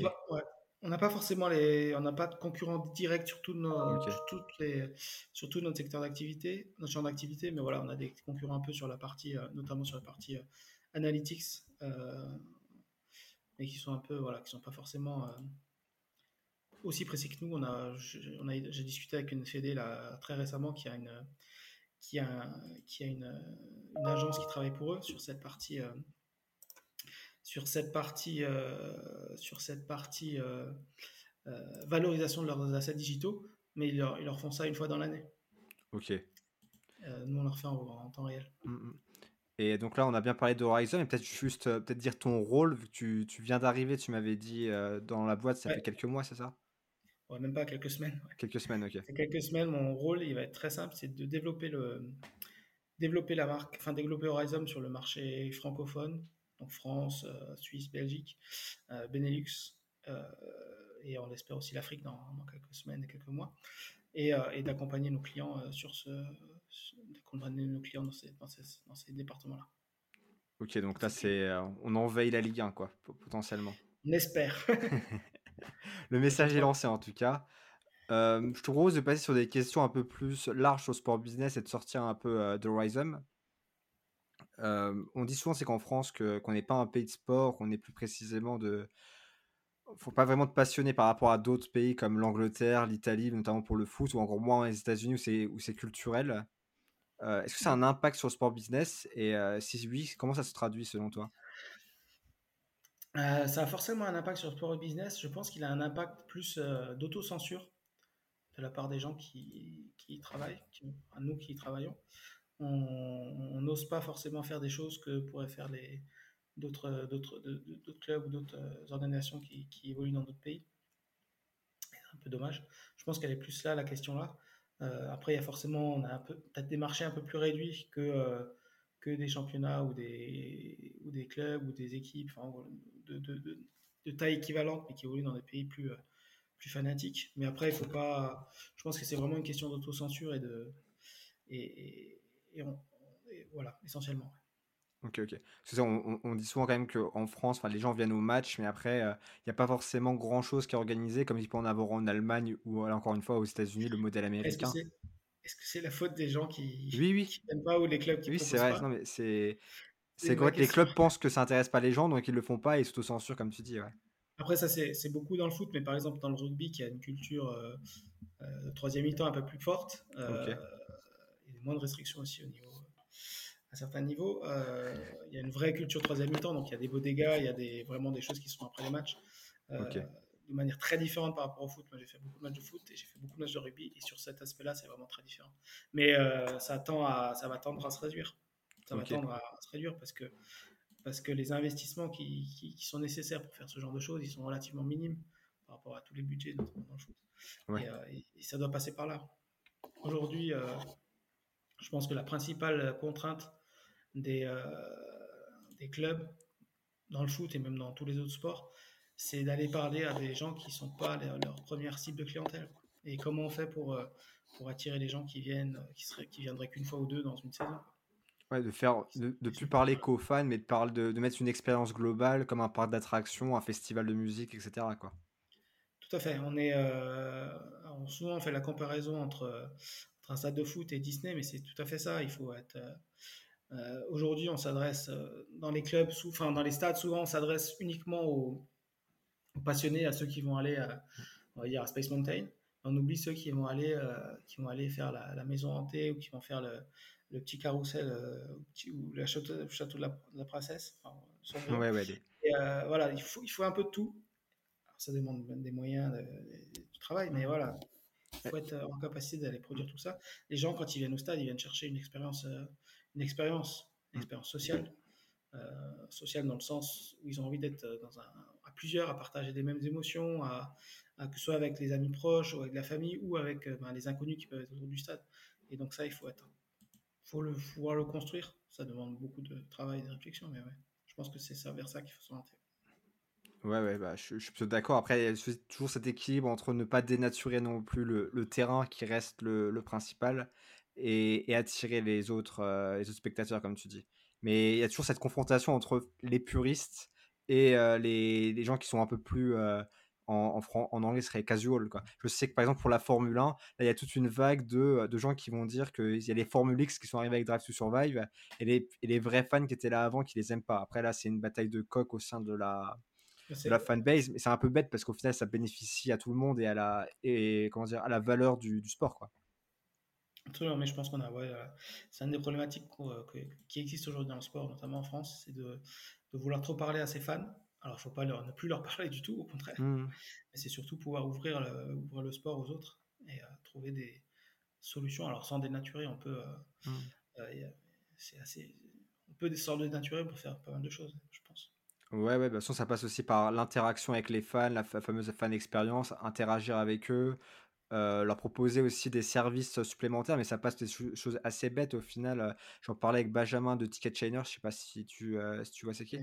on n'a pas forcément les, on n'a pas de concurrents directs sur, tout nos, sur, les, sur tout notre secteur d'activité, notre champ d'activité, mais voilà, on a des concurrents un peu sur la partie, euh, notamment sur la partie euh, analytics, euh, mais qui sont un peu, voilà, qui sont pas forcément aussi précis que nous. On a, j'ai discuté avec une fédé là très récemment qui a une, qui a, qui a une, une agence qui travaille pour eux sur cette partie sur cette partie, euh, sur cette partie euh, euh, valorisation de leurs assets digitaux, mais ils leur, ils leur, font ça une fois dans l'année. Ok. nous, on leur fait en, temps réel. Mm, mm. Et donc là, on a bien parlé de Horizon, et peut-être juste peut-être dire ton rôle, vu que tu, tu viens d'arriver, tu m'avais dit dans la boîte, ça fait quelques mois, c'est ça? Ouais, même pas quelques semaines. Quelques semaines, ok. quelques semaines, mon rôle, il va être très simple, c'est de développer le développer la marque, enfin développer Horizon sur le marché francophone, donc France, euh, Suisse, Belgique, euh, Benelux, euh, et on espère aussi l'Afrique dans, quelques semaines et quelques mois, et, d'accompagner nos clients sur ce, d'accompagner nos clients dans ces, dans ces, départements-là. Ok, donc là, c'est, on envahit la Ligue 1, quoi, potentiellement. On espère. Le message est lancé, en tout cas. je te propose de passer sur des questions un peu plus larges au sport business et de sortir un peu de Rhizome. on dit souvent, c'est qu'en France, que, qu'on n'est pas un pays de sport, qu'on est plus précisément de. Faut pas vraiment de passionner par rapport à d'autres pays comme l'Angleterre, l'Italie, notamment pour le foot, ou encore moins les États-Unis où c'est, où c'est culturel. Est-ce que ça a un impact sur le sport business Et si oui, comment ça se traduit selon toi? Ça a forcément un impact sur le sport business. Je pense qu'il a un impact plus d'autocensure de la part des gens qui, qui y travaillent, à nous qui y travaillons on n'ose pas forcément faire des choses que pourraient faire d'autres clubs ou d'autres euh, organisations qui, évoluent dans d'autres pays. C'est un peu dommage. Je pense qu'elle est plus là la question là. Euh, après, il y a forcément on a peut-être des marchés un peu plus réduits que euh, que des championnats ou des ou des clubs ou des équipes de, de, taille équivalente mais qui évoluent dans des pays plus plus fanatiques. Mais après, il faut pas. Je pense que c'est vraiment une question d'autocensure et de et, et, voilà, essentiellement. Ok, ok. Ça, on, on, dit souvent quand même qu'en France, les gens viennent au match, mais après, euh, il n'y a pas forcément grand-chose qui est organisé, comme il peut en avoir en Allemagne ou encore une fois aux États-Unis, le modèle américain. Est-ce que c'est la faute des gens qui oui, oui. pas ou les clubs qui Oui, c'est vrai. Non, mais c'est c'est que les clubs pensent que ça intéresse pas les gens, donc ils le font pas et s'auto-censurent, comme tu dis. Ouais. Après, ça, c'est beaucoup dans le foot, mais par exemple, dans le rugby, qui a une culture euh, euh, troisième mi-temps un peu plus forte, euh, moins de restrictions aussi au niveau, certains niveaux. Euh, il y a une vraie culture troisième mi-temps, donc il y a des beaux dégâts, il y a des, vraiment des choses qui sont après les matchs. Euh, de manière très différente par rapport au foot. Moi, j'ai fait beaucoup de matchs de foot et j'ai fait beaucoup de matchs de rugby. Et sur cet aspect-là, c'est vraiment très différent. Mais euh, ça, tend à, ça va tendre à se réduire. Ça va tendre à, se réduire parce que, parce que les investissements qui, qui, sont nécessaires pour faire ce genre de choses, ils sont relativement minimes par rapport à tous les budgets, notamment dans le foot. Et, et, ça doit passer par là. Aujourd'hui, je pense que la principale contrainte des, euh, des clubs dans le foot et même dans tous les autres sports, c'est d'aller parler à des gens qui ne sont pas leur première cible de clientèle. Et comment on fait pour, euh, pour attirer les gens qui viennent, qui, seraient, qui viendraient qu'une fois ou deux dans une saison Ouais, de faire, de, de plus parler qu'aux fans, mais de, parler, de, de, mettre une expérience globale comme un parc d'attractions, un festival de musique, etc. Quoi. Tout à fait. On est, euh, souvent on fait la comparaison entre, un stade de foot et Disney, mais c'est tout à fait ça. Il faut être. Euh, euh, aujourd'hui, on s'adresse euh, dans les clubs, enfin dans les stades, souvent on s'adresse uniquement aux, passionnés, à ceux qui vont aller à, on va dire à Space Mountain. On oublie ceux qui vont aller, qui vont aller faire la, maison hantée ou qui vont faire le, petit carrousel ou le château, château de, la, princesse. ouais, ouais, et, voilà, il faut, il faut un peu de tout. ça demande des moyens de, du travail, mais voilà, il faut être euh, en capacité d'aller produire tout ça. Les gens, quand ils viennent au stade, ils viennent chercher une expérience, euh, une expérience, une mm. expérience sociale. Euh, sociale dans le sens où ils ont envie d'être dans un, à plusieurs, à partager des mêmes émotions, à, que ce soit avec les amis proches ou avec la famille ou avec ben, les inconnus qui peuvent être autour du stade. Et donc ça, il faut être, faut le pouvoir le construire. Ça demande beaucoup de travail et de réflexion, mais ouais, je pense que c'est ça vers ça qu'il faut s'orienter. Ouais, ouais, bah, je, suis plutôt d'accord. Après, il y a toujours cet équilibre entre ne pas dénaturer non plus le, le terrain qui reste le, le principal et, et, attirer les autres, euh, les autres spectateurs, comme tu dis. Mais il y a toujours cette confrontation entre les puristes et euh, les, les, gens qui sont un peu plus euh, en, anglais serait casual. Quoi. Je sais que par exemple pour la Formule 1, là il y a toute une vague de, de gens qui vont dire qu'il y a les Formule X qui sont arrivés avec Drive to Survive et les, et les vrais fans qui étaient là avant qui les aiment pas. Après là c'est une bataille de coq au sein de la, de la fanbase, mais c'est un peu bête parce qu'au final, ça bénéficie à tout le monde et à la, et, comment dire, à la valeur du, du sport. Quoi. Absolument, mais je pense qu'on a, ouais, euh, c'est une des problématiques euh, qui existent aujourd'hui dans le sport, notamment en France, c'est de, de, vouloir trop parler à ses fans. Alors, il ne faut pas leur, ne plus leur parler du tout, au contraire, mmh. mais c'est surtout pouvoir ouvrir le, ouvrir le sport aux autres et euh, trouver des solutions. Alors, sans dénaturer, on peut, mmh. c'est assez, on peut de dénaturer pour faire pas mal de choses, je pense. Ouais, ouais, de toute façon, ça passe aussi par l'interaction avec les fans, la fameuse fan expérience, interagir avec eux, euh, leur proposer aussi des services supplémentaires, mais ça passe des choses assez bêtes au final. Euh, j'en parlais avec Benjamin de Ticket Chainer, je sais pas si tu, euh, si tu vois c'est qui.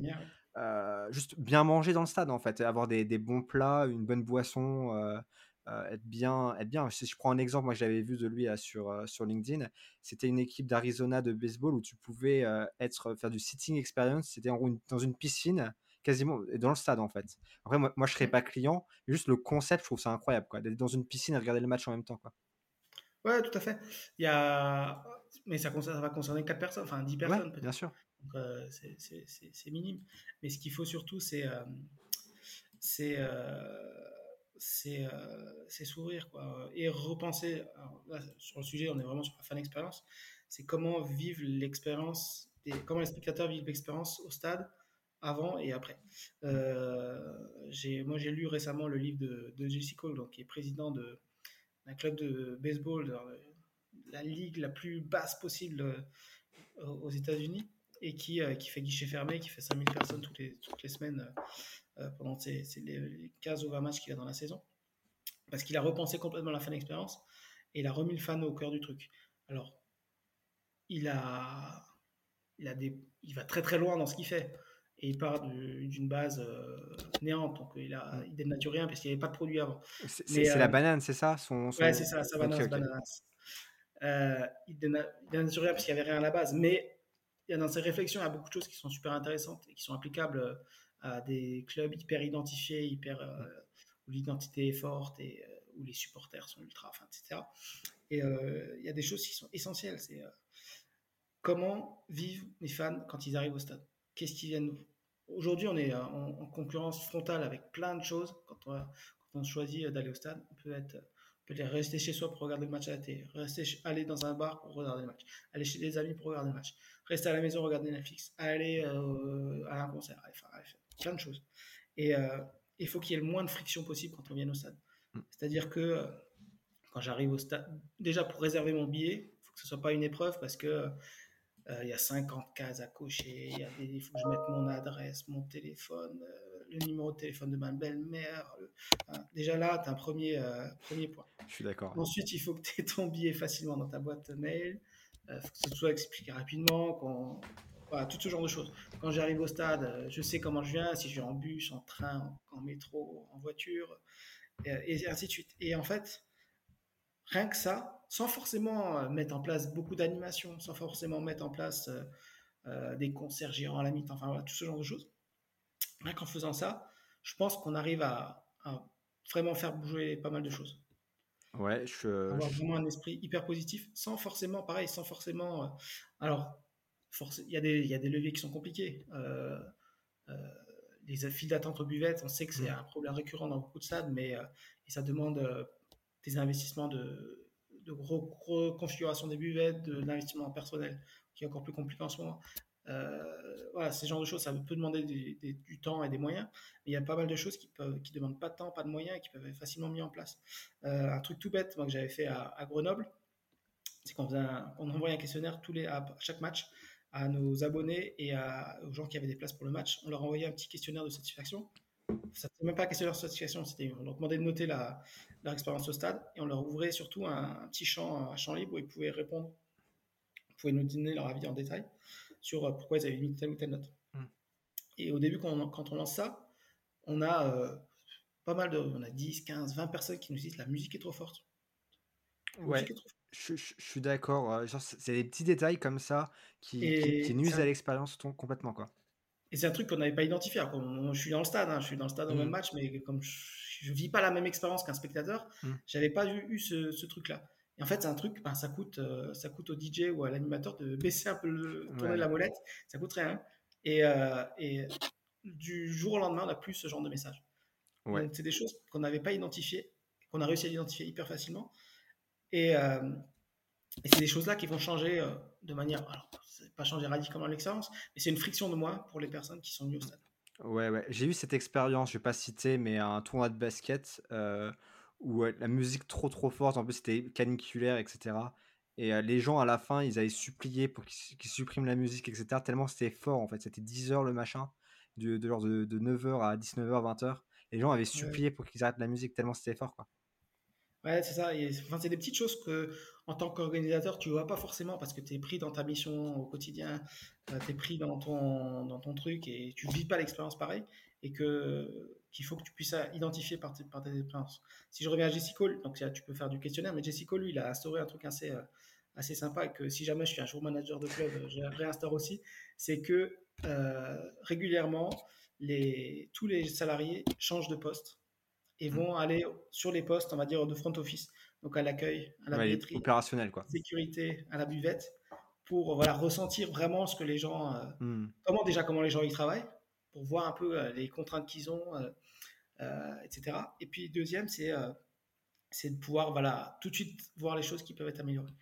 juste bien manger dans le stade en fait, avoir des, des bons plats, une bonne boisson, être bien, être bien. Si je prends un exemple, moi j'avais vu de lui sur sur LinkedIn, c'était une équipe d'Arizona de baseball où tu pouvais être faire du sitting experience. C'était en dans une piscine quasiment dans le stade en fait. Après moi, moi je serais pas client, juste le concept, je trouve ça incroyable quoi, d'être dans une piscine et regarder le match en même temps quoi. Ouais, tout à fait. Il y a mais ça, ça va concerner 4 personnes, enfin 10 personnes peut-être. Bien sûr. Euh, c'est minime. Mais ce qu'il faut surtout, c'est euh, c'est euh, c'est sourire quoi et repenser sur le sujet on est vraiment sur la fan expérience c'est comment vivre l'expérience comment les spectateurs vivent l'expérience au stade avant et après j'ai moi j'ai lu récemment le livre de, de Jesse Cole donc qui est président de d'un club de baseball dans la ligue la plus basse possible aux États-Unis et qui, euh, qui fait guichet fermé, qui fait 5000 personnes toutes les, toutes les semaines euh, euh, pendant ces, les 15 ou 20 matchs qu'il a dans la saison. Parce qu'il a repensé complètement la fan expérience et il a remis le fan au cœur du truc. Alors, il, a, il, a des, il va très très loin dans ce qu'il fait. Et il part d'une base néante, donc il, a, il dénature rien parce qu'il n'y avait pas de produit avant. C'est la banane, c'est ça son, Ouais, c'est ça, ça okay, okay. il dénature rien parce qu'il n'y avait rien à la base. Mais il y a dans ces réflexions, il y a beaucoup de choses qui sont super intéressantes et qui sont applicables euh, à des clubs hyper identifiés, hyper, euh, où l'identité est forte et euh, où les supporters sont ultra, enfin, etc. Et il y a des choses qui sont essentielles. C'est comment vivent les fans quand ils arrivent au stade? Qu'est-ce qu'ils viennent Aujourd'hui, on est en, concurrence frontale avec plein de choses. Quand on, quand on choisit d'aller au stade, on peut être peut-être rester chez soi pour regarder le match à la télé, rester, aller dans un bar pour regarder le match, aller chez des amis pour regarder le match, rester à la maison, regarder Netflix, aller euh, à un concert, plein de choses. Et euh, il faut qu'il y ait le moins de friction possible quand on vient au stade. Mm. C'est-à-dire que euh, quand j'arrive au stade, déjà pour réserver mon billet, il faut que ce soit pas une épreuve parce que il y a 50 cases à cocher, il faut que je mette mon adresse, mon téléphone, le numéro de téléphone de ma belle-mère. déjà là, tu as un premier, premier point. Je suis d'accord. Ensuite, il faut que tu aies ton billet facilement dans ta boîte mail. Il euh, faut que ce soit expliqué rapidement, voilà, tout ce genre de choses. Quand j'arrive au stade, euh, je sais comment je viens, si je vais en bus, en train, en, métro, en voiture, et, ainsi de suite. Et en fait, rien que ça, sans forcément euh, mettre en place beaucoup d'animations, sans forcément mettre en place des concerts gérants à la mi-temps, enfin voilà, tout ce genre de choses. Rien qu'en faisant ça, je pense qu'on arrive à, vraiment faire bouger pas mal de choses. Ouais, je, avoir vraiment un esprit hyper positif, sans forcément, pareil, sans forcément. Euh, alors, il y, a des, y a des leviers qui sont compliqués. Euh, euh, les files d'attente aux buvettes, on sait que c'est mm. un problème récurrent dans beaucoup de stades, mais et ça demande des investissements de, de gros, gros des buvettes, de l'investissement en personnel, qui est encore plus compliqué en ce moment. Euh, voilà, ces genres de choses, ça peut demander du temps et des moyens, mais il y a pas mal de choses qui peuvent, qui demandent pas de temps, pas de moyens et qui peuvent être facilement mis en place. Euh, un truc tout bête, moi que j'avais fait à, Grenoble, c'est qu'on on envoyait un questionnaire tous les, à chaque match à nos abonnés et aux gens qui avaient des places pour le match. On leur envoyait un petit questionnaire de satisfaction. Ça n'était même pas un questionnaire de satisfaction, c'était, on leur demandait de noter la, leur expérience au stade et on leur ouvrait surtout un, petit champ, un champ libre où ils pouvaient répondre, ils pouvaient nous donner leur avis en détail sur euh, pourquoi ils avaient mis telle ou telle note. Hmm. Et au début, quand on, quand on, lance ça, on a euh, pas mal de. On a 10, 15, 20 personnes qui nous disent la musique est trop forte. ouais, Je, suis d'accord. C'est des petits détails comme ça qui, qui, nuisent à l'expérience complètement. quoi. Et c'est un truc qu'on n'avait pas identifié. je suis dans le stade, hein, je suis dans le stade au même match, mais comme je ne vis pas la même expérience qu'un spectateur, je hmm. j'avais pas eu, eu ce, ce truc-là. Et en fait, c'est un truc, ben, ça, coûte, euh, ça coûte au DJ ou à l'animateur de baisser un peu le tourner la molette. Ça coûte rien. Et, euh, et, du jour au lendemain, on n'a plus ce genre de message. Ouais. C'est des choses qu'on n'avait pas identifiées, qu'on a réussi à identifier hyper facilement. Et, euh, et c'est des choses-là qui vont changer de manière. Alors, pas changer radicalement l'expérience, mais c'est une friction de moins pour les personnes qui sont venues au stade. Ouais, ouais. J'ai eu cette expérience, je vais pas citer, mais un tournoi de basket où la musique trop trop forte, en plus c'était caniculaire, etc. Et les gens à la fin, ils avaient supplié pour qu'ils suppriment la musique, etc. Tellement c'était fort en fait, c'était 10 heures le machin, de, de, de, de 9h à 19h, 20h. Les gens avaient supplié pour qu'ils arrêtent la musique, tellement c'était fort quoi. Ouais, c'est ça. Enfin, c'est des petites choses que, en tant qu'organisateur, tu vois pas forcément parce que tu es pris dans ta mission au quotidien, tu es pris dans ton, dans ton truc et tu vis pas l'expérience pareil. et que qu'il faut que tu puisses identifier par, tes, par tes expériences. Si je reviens à Jessica, donc tu peux faire du questionnaire, mais Jessica, lui, il a instauré un truc assez, assez sympa et que si jamais je suis un jour manager de club, je réinstaure aussi, c'est que régulièrement, les, tous les salariés changent de poste et vont mmh. aller sur les postes, on va dire, de front office, donc à l'accueil, à la billetterie, opérationnel quoi. sécurité, à la buvette, pour voilà, ressentir vraiment ce que les gens, euh, mmh. comment déjà comment les gens y travaillent, pour voir un peu euh, les contraintes qu'ils ont, euh, etc. Et puis deuxième, c'est c'est de pouvoir voilà tout de suite voir les choses qui peuvent être améliorées.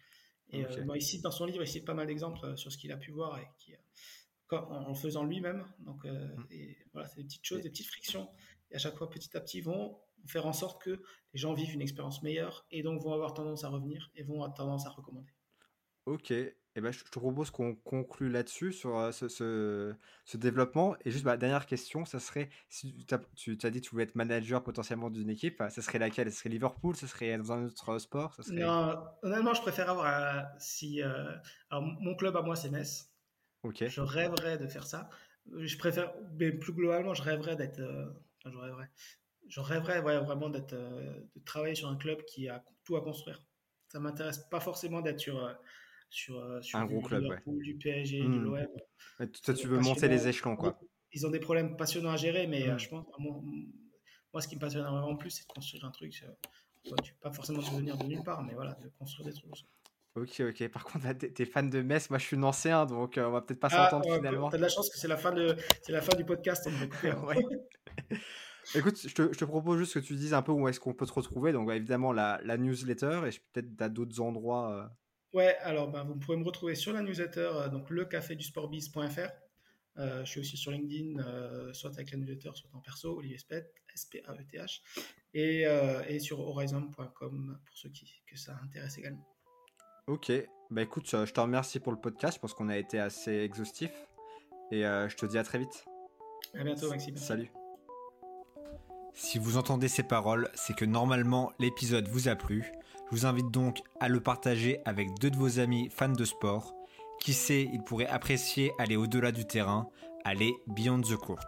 Et moi, ici dans son livre, il cite pas mal d'exemples sur ce qu'il a pu voir et qui en, en faisant lui-même. Donc, et voilà, c'est des petites choses, des petites frictions et à chaque fois, petit à petit, vont faire en sorte que les gens vivent une expérience meilleure et donc vont avoir tendance à revenir et vont avoir tendance à recommander. Ok, et eh ben, je te propose qu'on conclue là-dessus, sur euh, ce, ce, développement. Et juste, bah, dernière question, ça serait, si tu as dit que tu voulais être manager potentiellement d'une équipe, ça serait laquelle? Ce serait Liverpool? Ce serait dans un autre sport? Ça serait... Non, honnêtement, je préfère avoir... si, euh, alors, mon club à moi, c'est Metz. Ok. Je rêverais de faire ça. Je préfère, mais plus globalement, je rêverais d'être... Euh, je rêverais. Je rêverais vraiment d'être, euh, de travailler sur un club qui a tout à construire. Ça m'intéresse pas forcément d'être sur, euh, sur, euh, sur un gros club, du PSG, de hmm. l'OM. Toi, tu veux monter les échelons, quoi. Ils ont des problèmes passionnants à gérer, mais hmm. je pense, moi, moi, ce qui me passionne vraiment plus, c'est de construire un truc. tu pas forcément devenir de nulle part, mais voilà, de construire des trucs. Ok, ok. Par contre, t'es fan de Metz, moi je suis ancien, donc on va peut-être pas ah, s'entendre finalement. T'as de la chance que c'est la fin de, c'est la fin du podcast. On hein. Écoute, je te, propose juste que tu dises un peu où est-ce qu'on peut te retrouver. Donc, bah, évidemment, la, newsletter et peut-être à d'autres endroits. Euh. Ouais, alors bah, vous pouvez me retrouver sur la newsletter, euh, donc lecafédusportbiz.fr. Euh, je suis aussi sur LinkedIn, euh, soit avec la newsletter, soit en perso, Olivier Spet, S-P-A-E-T-H, et, et, sur horizon.com pour ceux qui, que ça intéresse également. Ok, bah écoute, je te remercie pour le podcast, je pense qu'on a été assez exhaustif, et je te dis à très vite. À bientôt, Maxime. Salut. Si vous entendez ces paroles, c'est que normalement l'épisode vous a plu. Je vous invite donc à le partager avec deux de vos amis fans de sport. Qui sait, ils pourraient apprécier aller au-delà du terrain, aller beyond the court.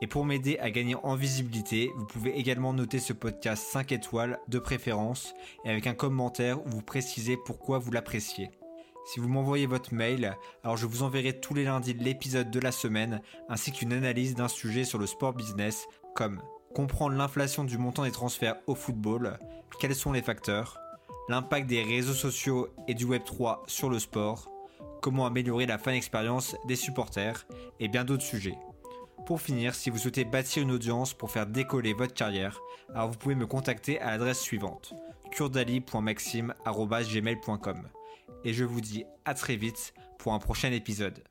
Et pour m'aider à gagner en visibilité, vous pouvez également noter ce podcast 5 étoiles de préférence et avec un commentaire où vous précisez pourquoi vous l'appréciez. Si vous m'envoyez votre mail, alors je vous enverrai tous les lundis l'épisode de la semaine ainsi qu'une analyse d'un sujet sur le sport business comme comprendre l'inflation du montant des transferts au football, quels sont les facteurs, l'impact des réseaux sociaux et du Web3 sur le sport, comment améliorer la fan expérience des supporters et bien d'autres sujets. Pour finir, si vous souhaitez bâtir une audience pour faire décoller votre carrière, alors vous pouvez me contacter à l'adresse suivante kurdali.maxime.gmail.com Et je vous dis à très vite pour un prochain épisode.